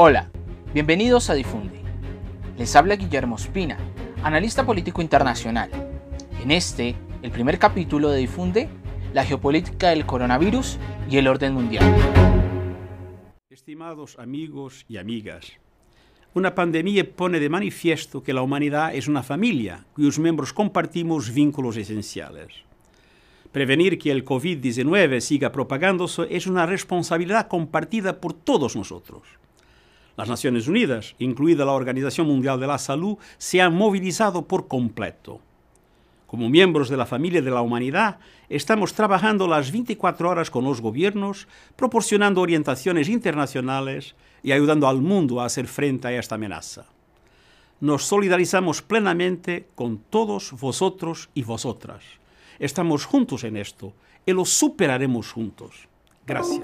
Hola, bienvenidos a Difunde. Les habla Guillermo Espina, analista político internacional. En este, el primer capítulo de Difunde, la geopolítica del coronavirus y el orden mundial. Estimados amigos y amigas, una pandemia pone de manifiesto que la humanidad es una familia cuyos miembros compartimos vínculos esenciales. Prevenir que el COVID-19 siga propagándose es una responsabilidad compartida por todos nosotros. Las Naciones Unidas, incluida la Organización Mundial de la Salud, se han movilizado por completo. Como miembros de la familia de la humanidad, estamos trabajando las 24 horas con los gobiernos, proporcionando orientaciones internacionales y ayudando al mundo a hacer frente a esta amenaza. Nos solidarizamos plenamente con todos vosotros y vosotras. Estamos juntos en esto y lo superaremos juntos. Gracias.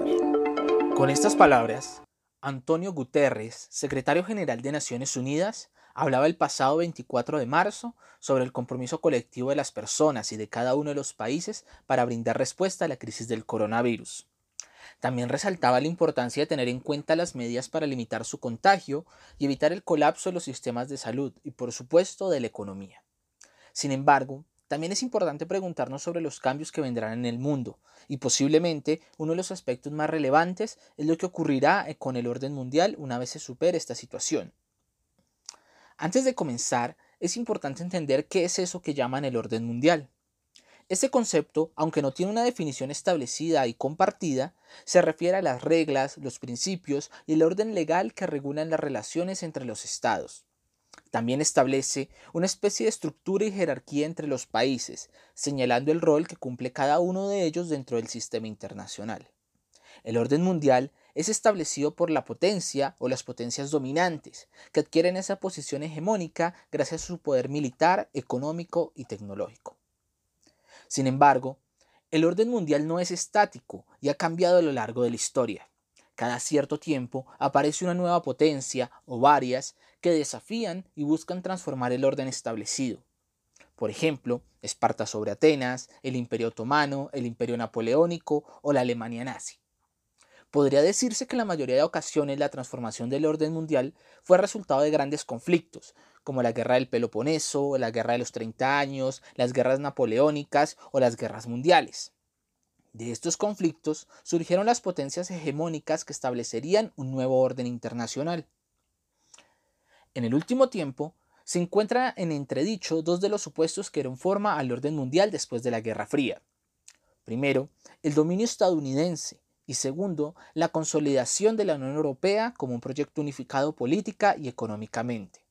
Con estas palabras, Antonio Guterres, secretario general de Naciones Unidas, hablaba el pasado 24 de marzo sobre el compromiso colectivo de las personas y de cada uno de los países para brindar respuesta a la crisis del coronavirus. También resaltaba la importancia de tener en cuenta las medidas para limitar su contagio y evitar el colapso de los sistemas de salud y, por supuesto, de la economía. Sin embargo, también es importante preguntarnos sobre los cambios que vendrán en el mundo, y posiblemente uno de los aspectos más relevantes es lo que ocurrirá eh, con el orden mundial una vez se supere esta situación. Antes de comenzar, es importante entender qué es eso que llaman el orden mundial. Este concepto, aunque no tiene una definición establecida y compartida, se refiere a las reglas, los principios y el orden legal que regulan las relaciones entre los estados. También establece una especie de estructura y jerarquía entre los países, señalando el rol que cumple cada uno de ellos dentro del sistema internacional. El orden mundial es establecido por la potencia o las potencias dominantes, que adquieren esa posición hegemónica gracias a su poder militar, económico y tecnológico. Sin embargo, el orden mundial no es estático y ha cambiado a lo largo de la historia. Cada cierto tiempo aparece una nueva potencia o varias que desafían y buscan transformar el orden establecido. Por ejemplo, Esparta sobre Atenas, el Imperio Otomano, el Imperio Napoleónico o la Alemania nazi. Podría decirse que en la mayoría de ocasiones la transformación del orden mundial fue resultado de grandes conflictos, como la guerra del Peloponeso, la guerra de los 30 años, las guerras napoleónicas o las guerras mundiales. De estos conflictos surgieron las potencias hegemónicas que establecerían un nuevo orden internacional. En el último tiempo, se encuentra en entredicho dos de los supuestos que dieron forma al orden mundial después de la Guerra Fría. Primero, el dominio estadounidense y segundo, la consolidación de la Unión Europea como un proyecto unificado política y económicamente.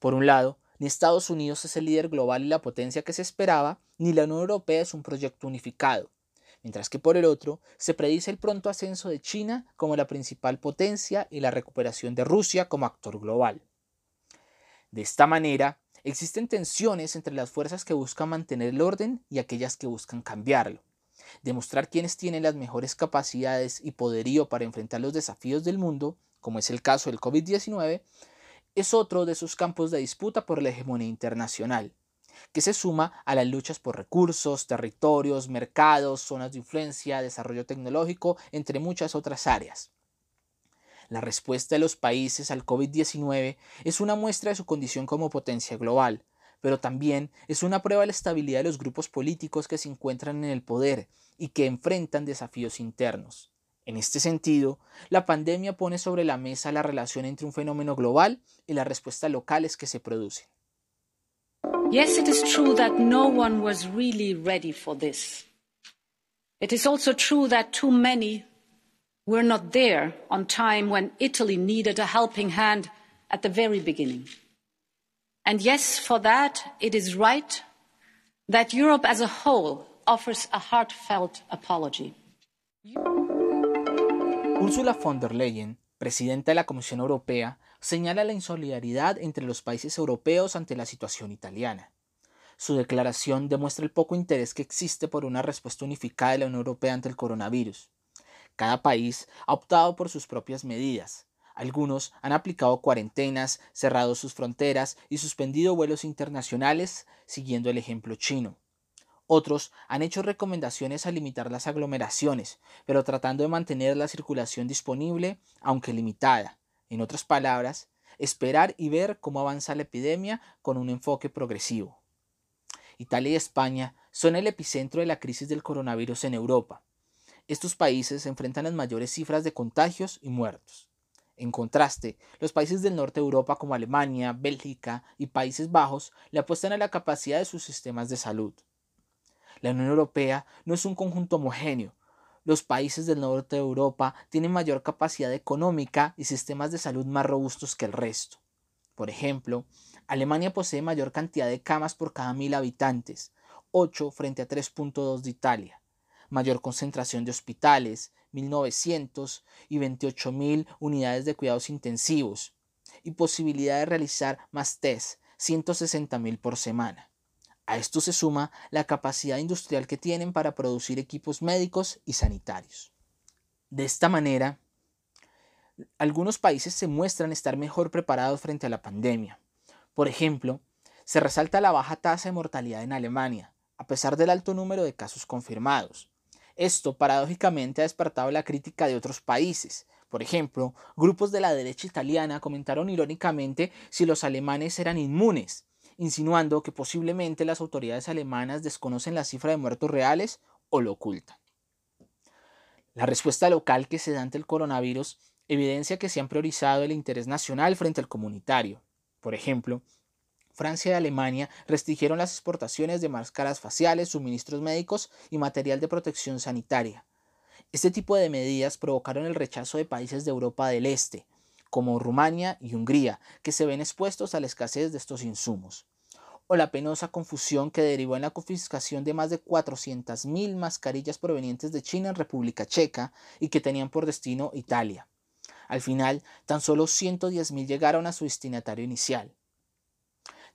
Por un lado, ni Estados Unidos es el líder global y la potencia que se esperaba, ni la Unión Europea es un proyecto unificado mientras que por el otro se predice el pronto ascenso de China como la principal potencia y la recuperación de Rusia como actor global. De esta manera, existen tensiones entre las fuerzas que buscan mantener el orden y aquellas que buscan cambiarlo. Demostrar quiénes tienen las mejores capacidades y poderío para enfrentar los desafíos del mundo, como es el caso del COVID-19, es otro de sus campos de disputa por la hegemonía internacional que se suma a las luchas por recursos, territorios, mercados, zonas de influencia, desarrollo tecnológico, entre muchas otras áreas. La respuesta de los países al COVID-19 es una muestra de su condición como potencia global, pero también es una prueba de la estabilidad de los grupos políticos que se encuentran en el poder y que enfrentan desafíos internos. En este sentido, la pandemia pone sobre la mesa la relación entre un fenómeno global y las respuestas locales que se producen. Yes, it is true that no one was really ready for this. It is also true that too many were not there on time when Italy needed a helping hand at the very beginning. And yes, for that, it is right that Europe as a whole offers a heartfelt apology. Von der Leyen, presidenta de la Comisión Europea, señala la insolidaridad entre los países europeos ante la situación italiana. Su declaración demuestra el poco interés que existe por una respuesta unificada de la Unión Europea ante el coronavirus. Cada país ha optado por sus propias medidas. Algunos han aplicado cuarentenas, cerrado sus fronteras y suspendido vuelos internacionales, siguiendo el ejemplo chino. Otros han hecho recomendaciones a limitar las aglomeraciones, pero tratando de mantener la circulación disponible, aunque limitada, En otras palabras, esperar y ver cómo avanza la epidemia con un enfoque progresivo. Italia y España son el epicentro de la crisis del coronavirus en Europa. Estos países enfrentan las mayores cifras de contagios y muertos. En contraste, los países del norte de Europa como Alemania, Bélgica y Países Bajos le apuestan a la capacidad de sus sistemas de salud. La Unión Europea no es un conjunto homogéneo. Los países del norte de Europa tienen mayor capacidad económica y sistemas de salud más robustos que el resto. Por ejemplo, Alemania posee mayor cantidad de camas por cada mil habitantes, 8 frente a 3.2 de Italia, mayor concentración de hospitales, 1.900 y 28.000 unidades de cuidados intensivos, y posibilidad de realizar más test, 160.000 por semana. A esto se suma la capacidad industrial que tienen para producir equipos médicos y sanitarios. De esta manera, algunos países se muestran estar mejor preparados frente a la pandemia. Por ejemplo, se resalta la baja tasa de mortalidad en Alemania, a pesar del alto número de casos confirmados. Esto, paradójicamente, ha despertado la crítica de otros países. Por ejemplo, grupos de la derecha italiana comentaron irónicamente si los alemanes eran inmunes, insinuando que posiblemente las autoridades alemanas desconocen la cifra de muertos reales o lo ocultan. La respuesta local que se da ante el coronavirus evidencia que se han priorizado el interés nacional frente al comunitario. Por ejemplo, Francia y Alemania restringieron las exportaciones de máscaras faciales, suministros médicos y material de protección sanitaria. Este tipo de medidas provocaron el rechazo de países de Europa del Este, como Rumania y Hungría, que se ven expuestos a la escasez de estos insumos, o la penosa confusión que derivó en la confiscación de más de 400.000 mascarillas provenientes de China en República Checa y que tenían por destino Italia. Al final, tan solo 110.000 llegaron a su destinatario inicial.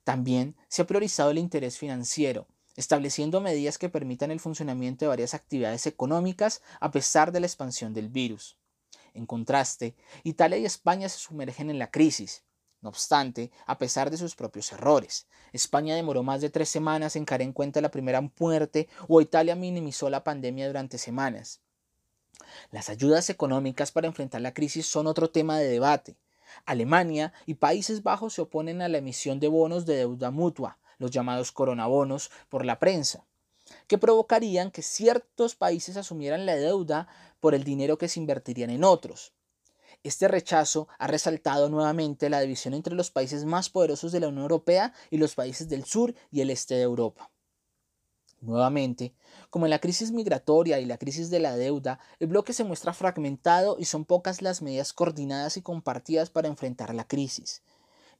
También se ha priorizado el interés financiero, estableciendo medidas que permitan el funcionamiento de varias actividades económicas a pesar de la expansión del virus. En contraste, Italia y España se sumergen en la crisis. No obstante, a pesar de sus propios errores, España demoró más de tres semanas en caer en cuenta la primera muerte o Italia minimizó la pandemia durante semanas. Las ayudas económicas para enfrentar la crisis son otro tema de debate. Alemania y Países Bajos se oponen a la emisión de bonos de deuda mutua, los llamados coronabonos, por la prensa que provocarían que ciertos países asumieran la deuda por el dinero que se invertirían en otros. Este rechazo ha resaltado nuevamente la división entre los países más poderosos de la Unión Europea y los países del sur y el este de Europa. Nuevamente, como en la crisis migratoria y la crisis de la deuda, el bloque se muestra fragmentado y son pocas las medidas coordinadas y compartidas para enfrentar la crisis.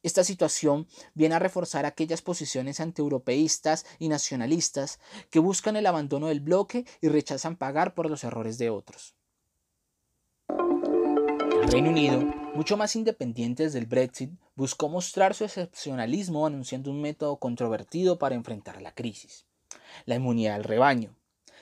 Esta situación viene a reforzar aquellas posiciones antieuropeístas y nacionalistas que buscan el abandono del bloque y rechazan pagar por los errores de otros. El Reino Unido, mucho más independiente desde el Brexit, buscó mostrar su excepcionalismo anunciando un método controvertido para enfrentar la crisis, la inmunidad del rebaño.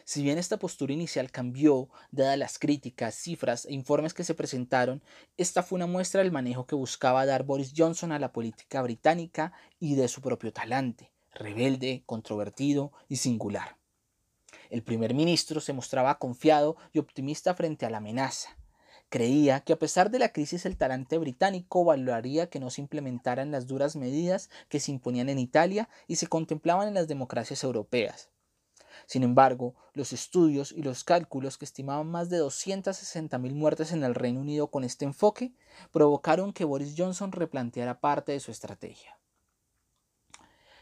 Si bien esta postura inicial cambió, dadas las críticas, cifras e informes que se presentaron, esta fue una muestra del manejo que buscaba dar Boris Johnson a la política británica y de su propio talante, rebelde, controvertido y singular. El primer ministro se mostraba confiado y optimista frente a la amenaza. Creía que a pesar de la crisis el talante británico valoraría que no se implementaran las duras medidas que se imponían en Italia y se contemplaban en las democracias europeas. Sin embargo, los estudios y los cálculos que estimaban más de 260.000 muertes en el Reino Unido con este enfoque provocaron que Boris Johnson replanteara parte de su estrategia.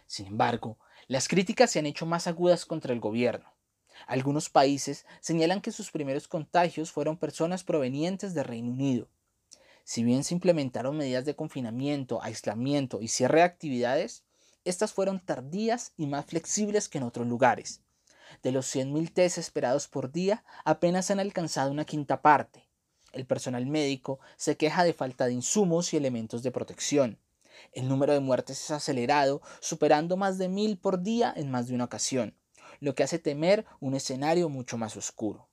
Sin embargo, las críticas se han hecho más agudas contra el gobierno. Algunos países señalan que sus primeros contagios fueron personas provenientes del Reino Unido. Si bien se implementaron medidas de confinamiento, aislamiento y cierre de actividades, estas fueron tardías y más flexibles que en otros lugares. De los 100.000 test esperados por día, apenas han alcanzado una quinta parte. El personal médico se queja de falta de insumos y elementos de protección. El número de muertes es acelerado, superando más de mil por día en más de una ocasión, lo que hace temer un escenario mucho más oscuro.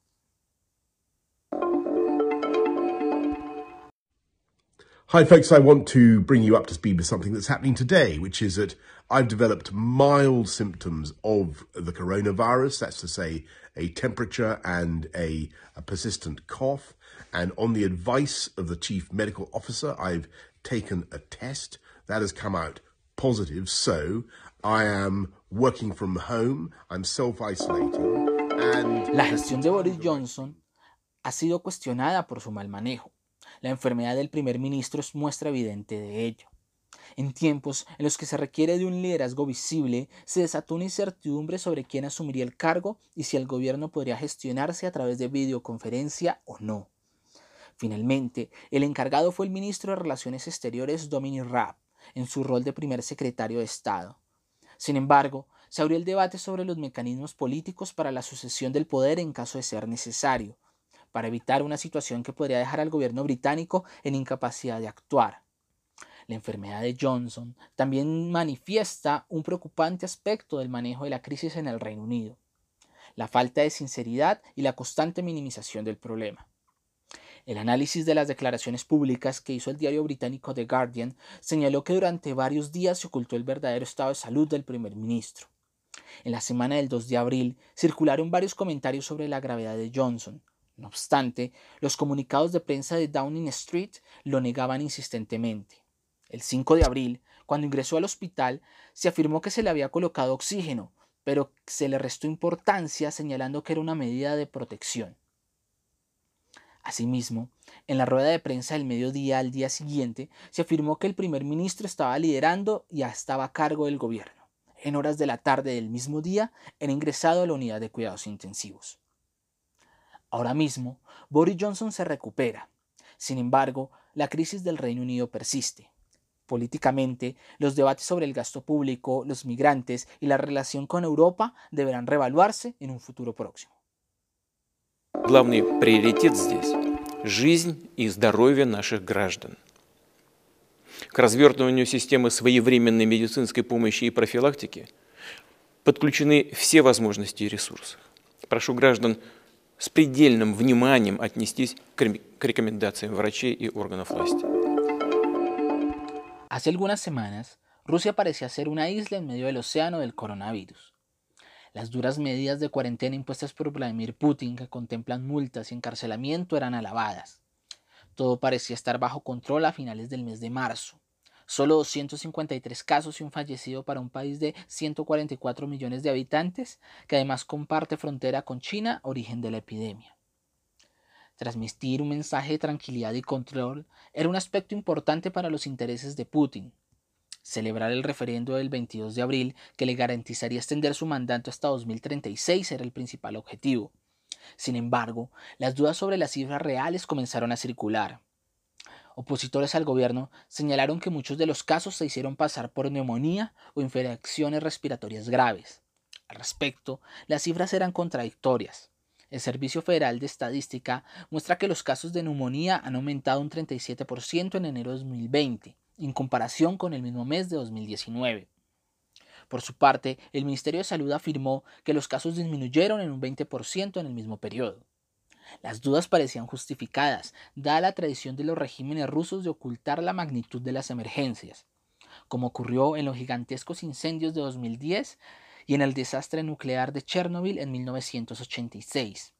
Hi, folks. I want to bring you up to speed with something that's happening today, which is that I've developed mild symptoms of the coronavirus. That's to say, a temperature and a, a, persistent cough. And on the advice of the chief medical officer, I've taken a test that has come out positive. So I am working from home. I'm self-isolating. And La gestión de Boris Johnson ha sido cuestionada por su mal manejo. La enfermedad del primer ministro es muestra evidente de ello. En tiempos en los que se requiere de un liderazgo visible, se desató una incertidumbre sobre quién asumiría el cargo y si el gobierno podría gestionarse a través de videoconferencia o no. Finalmente, el encargado fue el ministro de Relaciones Exteriores Dominic Raab, en su rol de primer secretario de Estado. Sin embargo, se abrió el debate sobre los mecanismos políticos para la sucesión del poder en caso de ser necesario, para evitar una situación que podría dejar al gobierno británico en incapacidad de actuar. La enfermedad de Johnson también manifiesta un preocupante aspecto del manejo de la crisis en el Reino Unido, la falta de sinceridad y la constante minimización del problema. El análisis de las declaraciones públicas que hizo el diario británico The Guardian señaló que durante varios días se ocultó el verdadero estado de salud del primer ministro. En la semana del 2 de abril circularon varios comentarios sobre la gravedad de Johnson, no obstante, los comunicados de prensa de Downing Street lo negaban insistentemente. El 5 de abril, cuando ingresó al hospital, se afirmó que se le había colocado oxígeno, pero se le restó importancia señalando que era una medida de protección. Asimismo, en la rueda de prensa del mediodía al día siguiente, se afirmó que el primer ministro estaba liderando y estaba a cargo del gobierno. En horas de la tarde del mismo día, era ingresado a la unidad de cuidados intensivos. Ahora mismo, Boris Johnson se recupera. Sin embargo, la crisis del Reino Unido persiste. Políticamente, los debates sobre el gasto público, los migrantes y la relación con Europa deberán revaluarse en un futuro próximo. Главный приоритет здесь – жизнь и здоровье наших граждан. К развертыванию системы своевременной медицинской помощи и профилактики подключены все возможности и ресурсы. Прошу граждан с предельным вниманием отнестись к рекомендациям врачей и органов власти. Hace algunas semanas, Rusia parecía ser una isla en medio del océano del coronavirus. Las duras medidas de cuarentena impuestas por Vladimir Putin, que contemplan multas y encarcelamiento, eran alabadas. Todo parecía estar bajo control a finales del mes de marzo. Solo 253 casos y un fallecido para un país de 144 millones de habitantes, que además comparte frontera con China, origen de la epidemia. Transmitir un mensaje de tranquilidad y control era un aspecto importante para los intereses de Putin. Celebrar el referendo del 22 de abril, que le garantizaría extender su mandato hasta 2036, era el principal objetivo. Sin embargo, las dudas sobre las cifras reales comenzaron a circular. Opositores al gobierno señalaron que muchos de los casos se hicieron pasar por neumonía o infecciones respiratorias graves. Al respecto, las cifras eran contradictorias. El Servicio Federal de Estadística muestra que los casos de neumonía han aumentado un 37% en enero de 2020, en comparación con el mismo mes de 2019. Por su parte, el Ministerio de Salud afirmó que los casos disminuyeron en un 20% en el mismo periodo. Las dudas parecían justificadas, dada la tradición de los regímenes rusos de ocultar la magnitud de las emergencias, como ocurrió en los gigantescos incendios de 2010 y en el desastre nuclear de Chernobyl en 1986.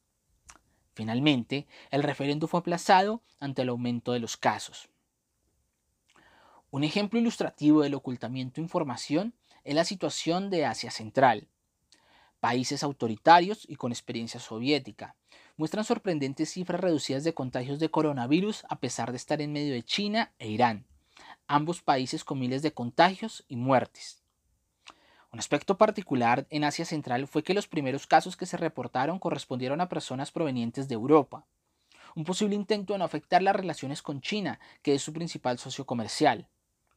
Finalmente, el referendo fue aplazado ante el aumento de los casos. Un ejemplo ilustrativo del ocultamiento de información es la situación de Asia Central. Países autoritarios y con experiencia soviética, muestran sorprendentes cifras reducidas de contagios de coronavirus a pesar de estar en medio de China e Irán, ambos países con miles de contagios y muertes. Un aspecto particular en Asia Central fue que los primeros casos que se reportaron correspondieron a personas provenientes de Europa, un posible intento de no afectar las relaciones con China, que es su principal socio comercial.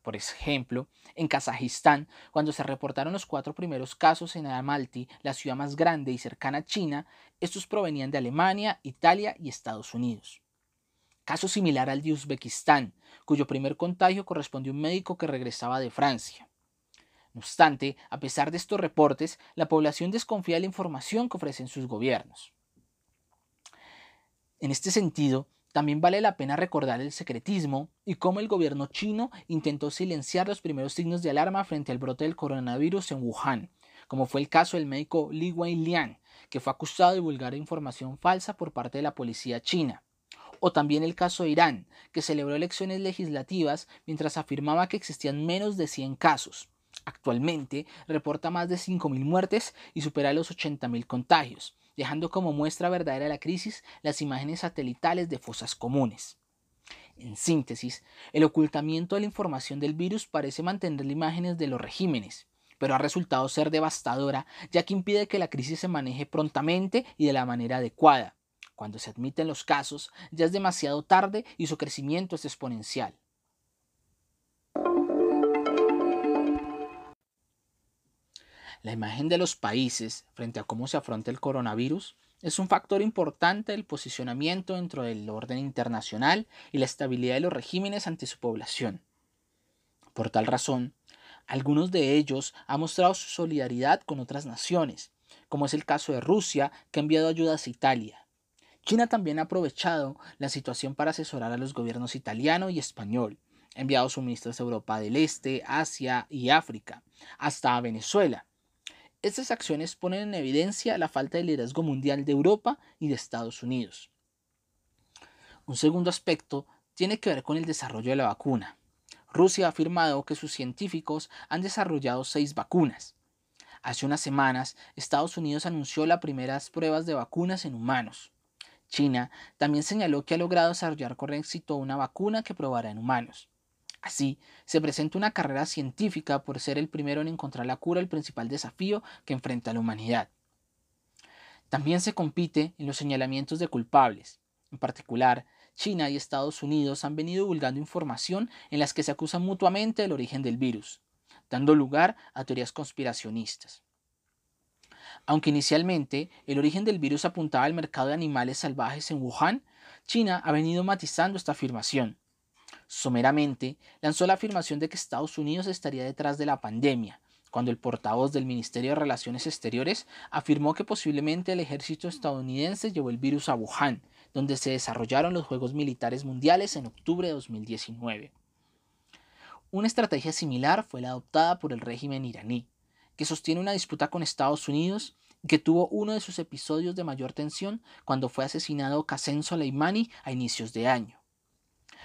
Por ejemplo, en Kazajistán, cuando se reportaron los cuatro primeros casos en Almaty, la ciudad más grande y cercana a China, estos provenían de Alemania, Italia y Estados Unidos. Caso similar al de Uzbekistán, cuyo primer contagio correspondió a un médico que regresaba de Francia. No obstante, a pesar de estos reportes, la población desconfía de la información que ofrecen sus gobiernos. En este sentido, también vale la pena recordar el secretismo y cómo el gobierno chino intentó silenciar los primeros signos de alarma frente al brote del coronavirus en Wuhan, como fue el caso del médico Li Wenliang, que fue acusado de divulgar información falsa por parte de la policía china. O también el caso de Irán, que celebró elecciones legislativas mientras afirmaba que existían menos de 100 casos. Actualmente reporta más de 5.000 muertes y supera los 80.000 contagios, dejando como muestra verdadera de la crisis las imágenes satelitales de fosas comunes. En síntesis, el ocultamiento de la información del virus parece mantener las imágenes de los regímenes, pero ha resultado ser devastadora ya que impide que la crisis se maneje prontamente y de la manera adecuada. Cuando se admiten los casos, ya es demasiado tarde y su crecimiento es exponencial. La imagen de los países frente a cómo se afronta el coronavirus es un factor importante del posicionamiento dentro del orden internacional y la estabilidad de los regímenes ante su población. Por tal razón, algunos de ellos han mostrado su solidaridad con otras naciones, como es el caso de Rusia, que ha enviado ayudas a Italia. China también ha aprovechado la situación para asesorar a los gobiernos italiano y español, ha enviado suministros a Europa del Este, Asia y África, hasta a Venezuela, estas acciones ponen en evidencia la falta de liderazgo mundial de Europa y de Estados Unidos. Un segundo aspecto tiene que ver con el desarrollo de la vacuna. Rusia ha afirmado que sus científicos han desarrollado seis vacunas. Hace unas semanas, Estados Unidos anunció las primeras pruebas de vacunas en humanos. China también señaló que ha logrado desarrollar con éxito una vacuna que probará en humanos. Así, se presenta una carrera científica por ser el primero en encontrar la cura al principal desafío que enfrenta la humanidad. También se compite en los señalamientos de culpables. En particular, China y Estados Unidos han venido divulgando información en las que se acusan mutuamente del origen del virus, dando lugar a teorías conspiracionistas. Aunque inicialmente el origen del virus apuntaba al mercado de animales salvajes en Wuhan, China ha venido matizando esta afirmación, Someramente lanzó la afirmación de que Estados Unidos estaría detrás de la pandemia, cuando el portavoz del Ministerio de Relaciones Exteriores afirmó que posiblemente el ejército estadounidense llevó el virus a Wuhan, donde se desarrollaron los Juegos Militares Mundiales en octubre de 2019. Una estrategia similar fue la adoptada por el régimen iraní, que sostiene una disputa con Estados Unidos y que tuvo uno de sus episodios de mayor tensión cuando fue asesinado Qasem Soleimani a inicios de año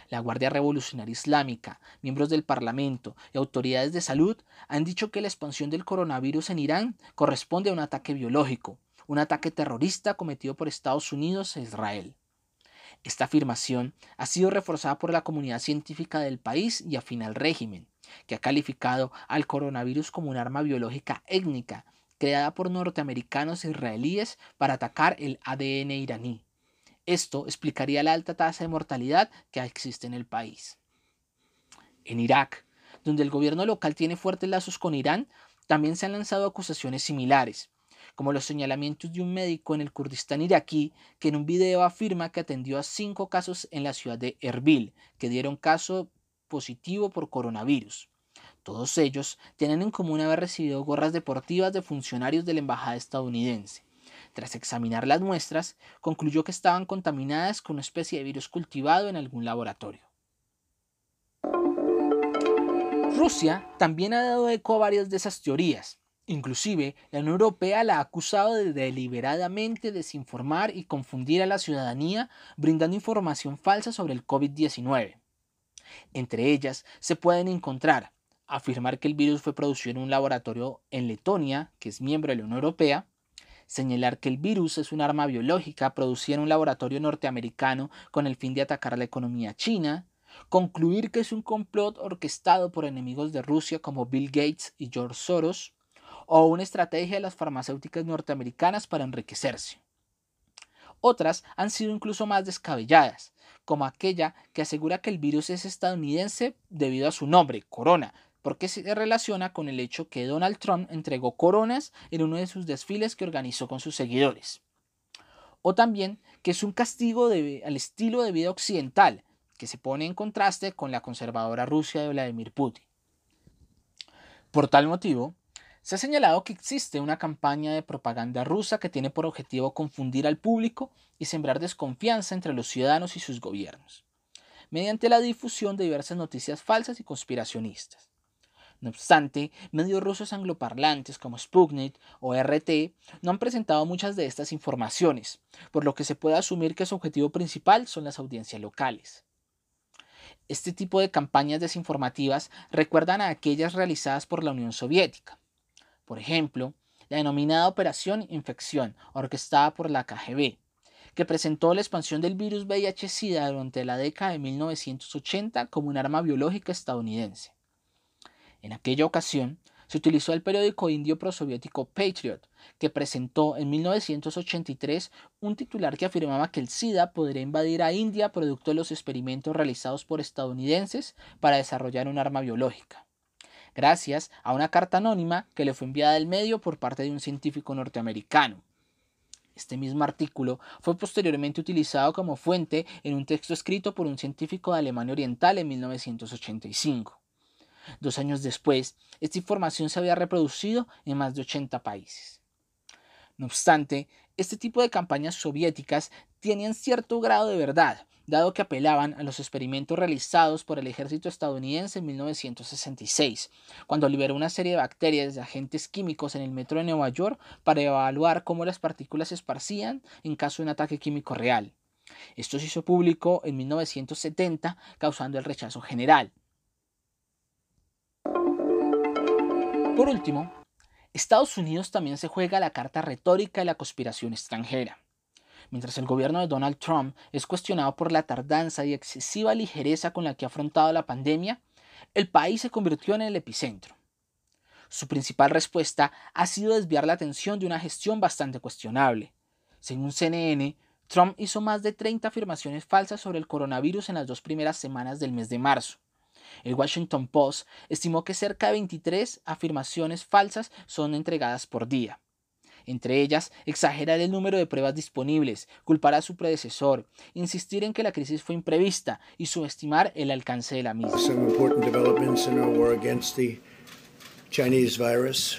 la Guardia Revolucionaria Islámica, miembros del Parlamento y autoridades de salud han dicho que la expansión del coronavirus en Irán corresponde a un ataque biológico, un ataque terrorista cometido por Estados Unidos e Israel. Esta afirmación ha sido reforzada por la comunidad científica del país y afín al régimen, que ha calificado al coronavirus como un arma biológica étnica creada por norteamericanos e israelíes para atacar el ADN iraní. Esto explicaría la alta tasa de mortalidad que existe en el país. En Irak, donde el gobierno local tiene fuertes lazos con Irán, también se han lanzado acusaciones similares, como los señalamientos de un médico en el Kurdistán iraquí que en un video afirma que atendió a cinco casos en la ciudad de Erbil, que dieron caso positivo por coronavirus. Todos ellos tienen en común haber recibido gorras deportivas de funcionarios de la embajada estadounidense. Tras examinar las muestras, concluyó que estaban contaminadas con una especie de virus cultivado en algún laboratorio. Rusia también ha dado eco a varias de esas teorías. Inclusive, la Unión Europea la ha acusado de deliberadamente desinformar y confundir a la ciudadanía brindando información falsa sobre el COVID-19. Entre ellas se pueden encontrar afirmar que el virus fue producido en un laboratorio en Letonia, que es miembro de la Unión Europea, señalar que el virus es un arma biológica producida en un laboratorio norteamericano con el fin de atacar a la economía china, concluir que es un complot orquestado por enemigos de Rusia como Bill Gates y George Soros, o una estrategia de las farmacéuticas norteamericanas para enriquecerse. Otras han sido incluso más descabelladas, como aquella que asegura que el virus es estadounidense debido a su nombre, corona, porque se relaciona con el hecho que Donald Trump entregó coronas en uno de sus desfiles que organizó con sus seguidores. O también que es un castigo al estilo de vida occidental, que se pone en contraste con la conservadora Rusia de Vladimir Putin. Por tal motivo, Se ha señalado que existe una campaña de propaganda rusa que tiene por objetivo confundir al público y sembrar desconfianza entre los ciudadanos y sus gobiernos, mediante la difusión de diversas noticias falsas y conspiracionistas. No obstante, medios rusos angloparlantes como Sputnik o RT no han presentado muchas de estas informaciones, por lo que se puede asumir que su objetivo principal son las audiencias locales. Este tipo de campañas desinformativas recuerdan a aquellas realizadas por la Unión Soviética. Por ejemplo, la denominada Operación Infección, orquestada por la KGB, que presentó la expansión del virus VIH-Sida durante la década de 1980 como un arma biológica estadounidense. En aquella ocasión, se utilizó el periódico indio prosoviético Patriot, que presentó en 1983 un titular que afirmaba que el SIDA podría invadir a India producto de los experimentos realizados por estadounidenses para desarrollar un arma biológica, gracias a una carta anónima que le fue enviada del medio por parte de un científico norteamericano. Este mismo artículo fue posteriormente utilizado como fuente en un texto escrito por un científico de Alemania Oriental en 1985. Dos años después, esta información se había reproducido en más de 80 países. No obstante, este tipo de campañas soviéticas tenían cierto grado de verdad, dado que apelaban a los experimentos realizados por el ejército estadounidense en 1966, cuando liberó una serie de bacterias de agentes químicos en el metro de Nueva York para evaluar cómo las partículas se esparcían en caso de un ataque químico real. Esto se hizo público en 1970, causando el rechazo general. Por último, Estados Unidos también se juega la carta retórica de la conspiración extranjera. Mientras el gobierno de Donald Trump es cuestionado por la tardanza y excesiva ligereza con la que ha afrontado la pandemia, el país se convirtió en el epicentro. Su principal respuesta ha sido desviar la atención de una gestión bastante cuestionable. Según CNN, Trump hizo más de 30 afirmaciones falsas sobre el coronavirus en las dos primeras semanas del mes de marzo, el Washington Post estimó que cerca de 23 afirmaciones falsas son entregadas por día. Entre ellas, exagerar el número de pruebas disponibles, culpar a su predecesor, insistir en que la crisis fue imprevista y subestimar el alcance de la misma. Some important developments in our war against the Chinese virus.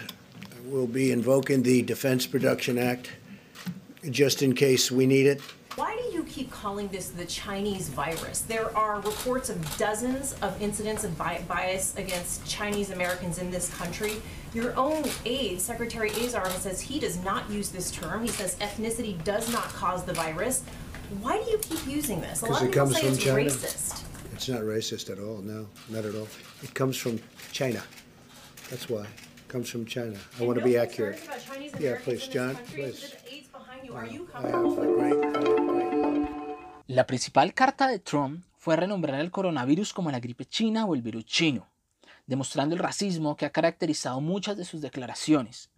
We'll be invoking the Defense Production Act just in case we need it. You keep calling this the Chinese virus? There are reports of dozens of incidents of bias against Chinese Americans in this country. Your own aide, Secretary Azar, says he does not use this term. He says ethnicity does not cause the virus. Why do you keep using this? A lot of it people comes say from it's China. racist. It's not racist at all. No, not at all. It comes from China. That's why. It comes from China. I want to be accurate. Yeah, please, John, please. La principal carta de Trump fue renombrar el coronavirus como la gripe china o el virus chino, demostrando el racismo que ha caracterizado muchas de sus declaraciones.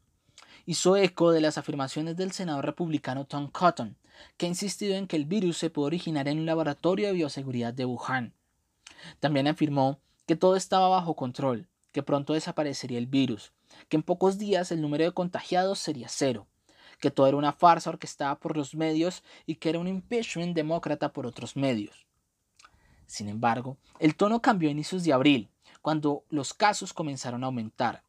Hizo eco de las afirmaciones del senador republicano Tom Cotton, que ha insistido en que el virus se puede originar en un laboratorio de bioseguridad de Wuhan. También afirmó que todo estaba bajo control, que pronto desaparecería el virus, que en pocos días el número de contagiados sería cero, que todo era una farsa orquestada por los medios y que era un impeachment demócrata por otros medios. Sin embargo, el tono cambió a inicios de abril, cuando los casos comenzaron a aumentar.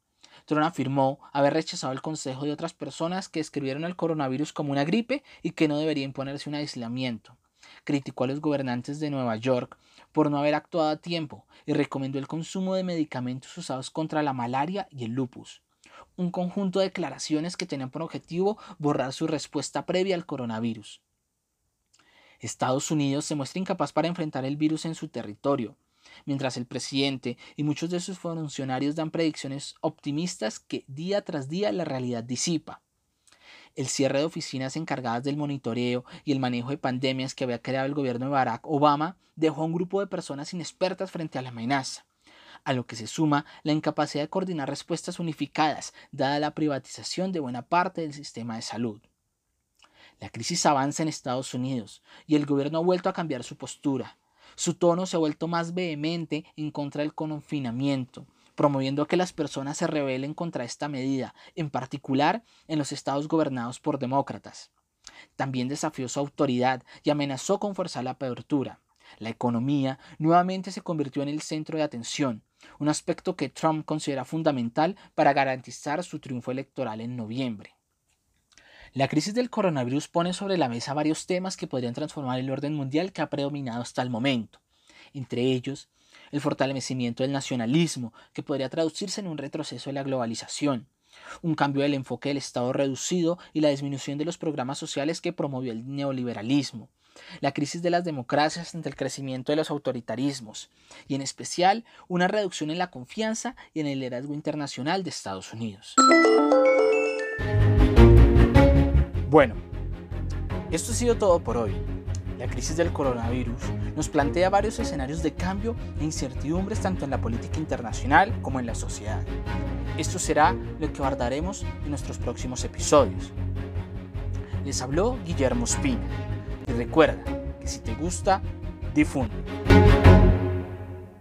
Trump afirmó haber rechazado el consejo de otras personas que escribieron el coronavirus como una gripe y que no debería imponerse un aislamiento. Criticó a los gobernantes de Nueva York por no haber actuado a tiempo y recomendó el consumo de medicamentos usados contra la malaria y el lupus un conjunto de declaraciones que tenían por objetivo borrar su respuesta previa al coronavirus. Estados Unidos se muestra incapaz para enfrentar el virus en su territorio, mientras el presidente y muchos de sus funcionarios dan predicciones optimistas que día tras día la realidad disipa. El cierre de oficinas encargadas del monitoreo y el manejo de pandemias que había creado el gobierno de Barack Obama dejó a un grupo de personas inexpertas frente a la amenaza a lo que se suma la incapacidad de coordinar respuestas unificadas, dada la privatización de buena parte del sistema de salud. La crisis avanza en Estados Unidos y el gobierno ha vuelto a cambiar su postura. Su tono se ha vuelto más vehemente en contra del confinamiento, promoviendo que las personas se rebelen contra esta medida, en particular en los estados gobernados por demócratas. También desafió su autoridad y amenazó con forzar la apertura. La economía nuevamente se convirtió en el centro de atención un aspecto que Trump considera fundamental para garantizar su triunfo electoral en noviembre. La crisis del coronavirus pone sobre la mesa varios temas que podrían transformar el orden mundial que ha predominado hasta el momento, entre ellos el fortalecimiento del nacionalismo, que podría traducirse en un retroceso de la globalización, un cambio del enfoque del Estado reducido y la disminución de los programas sociales que promovió el neoliberalismo, la crisis de las democracias ante el crecimiento de los autoritarismos, y en especial una reducción en la confianza y en el liderazgo internacional de Estados Unidos. Bueno, esto ha sido todo por hoy. La crisis del coronavirus nos plantea varios escenarios de cambio e incertidumbres tanto en la política internacional como en la sociedad. Esto será lo que abordaremos en nuestros próximos episodios. Les habló Guillermo Spina y recuerda que si te gusta, difunde.